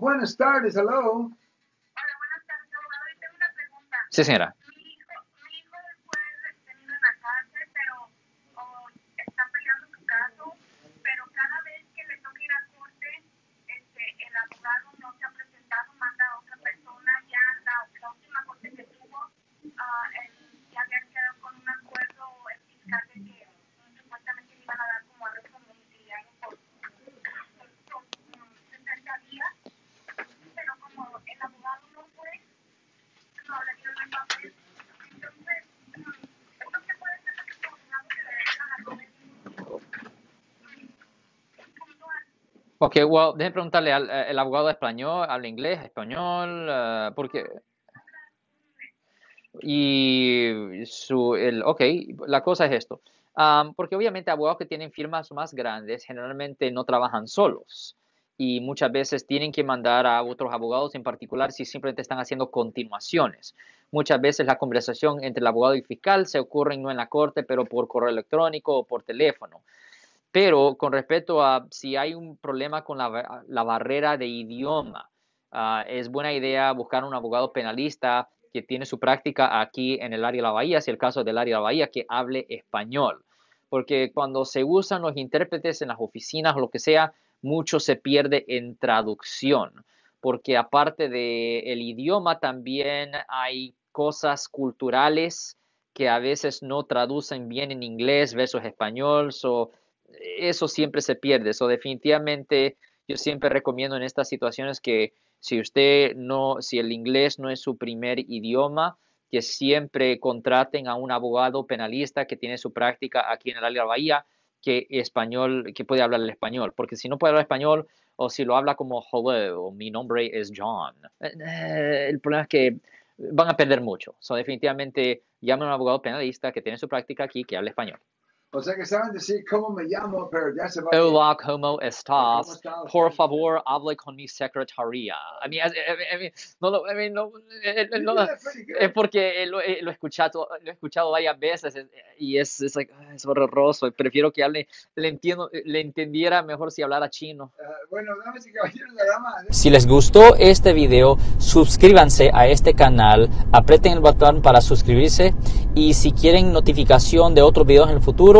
buenas tardes, hello. Hola, buenas tardes, abogado. Y tengo una pregunta. Sí, señora. Mi hijo, mi hijo fue detenido en la cárcel, pero oh, está peleando su caso, pero cada vez que le toca ir a corte, este, el abogado no se ha presentado, manda a otra persona. Ya la, la última corte que tuvo, ah, él ya había quedado con un acuerdo el fiscal de que mm, supuestamente le iban a dar como arresto domiciliario por, por, mm, 60 días, pero como el abogado no fue, no le dieron el papel. Entonces, mm, ¿esto se puede ser que el abogado se le deja la puntual? Ok, well, déjeme preguntarle, al eh, abogado español, habla inglés, español, eh, porque... Y su, el, ok, la cosa es esto. Am, porque obviamente abogados que tienen firmas más grandes generalmente no trabajan solos y muchas veces tienen que mandar a otros abogados en particular si simplemente están haciendo continuaciones. Muchas veces la conversación entre el abogado y el fiscal se ocurre no en la corte, pero por correo electrónico o por teléfono. Pero con respecto a si hay un problema con la, la barrera de idioma, ah, es buena idea buscar un abogado penalista que tiene su práctica aquí en el área de la Bahía, si el caso del área de la Bahía, que hable español. Porque cuando se usan los intérpretes en las oficinas o lo que sea, mucho se pierde en traducción. Porque aparte del idioma, también hay cosas culturales que a veces no traducen bien en inglés versus español. So, eso siempre se pierde. So, definitivamente, yo siempre recomiendo en estas situaciones que si usted no, si el inglés no es su primer idioma, que siempre contraten a un abogado penalista que tiene su práctica aquí en el área de la Bahía, que español, que puede hablar el español, porque si no puede hablar español o si lo habla como hello, mi nombre es John, eh, eh, el problema es que van a perder mucho. So, definitivamente llamen a un abogado penalista que tiene su práctica aquí, que hable español. O sea que saben decir cómo me llamo, pero ya se va. Hola, ¿cómo ¿Cómo estás? Por favor, hable con mi secretaría. I mean, I mean, no, lo- I mean, no, eh, eh, no, es porque lo, eh, lo he escuchado, lo he escuchado varias veces eh, y es, es, like, ah, es horroroso. Prefiero que hable, le entiendo, le entendiera mejor si hablara chino. Bueno, damas y caballeros, la dama. Si les gustó este video, suscríbanse a este canal, aprieten el botón para suscribirse y si quieren notificación de otros videos en el futuro,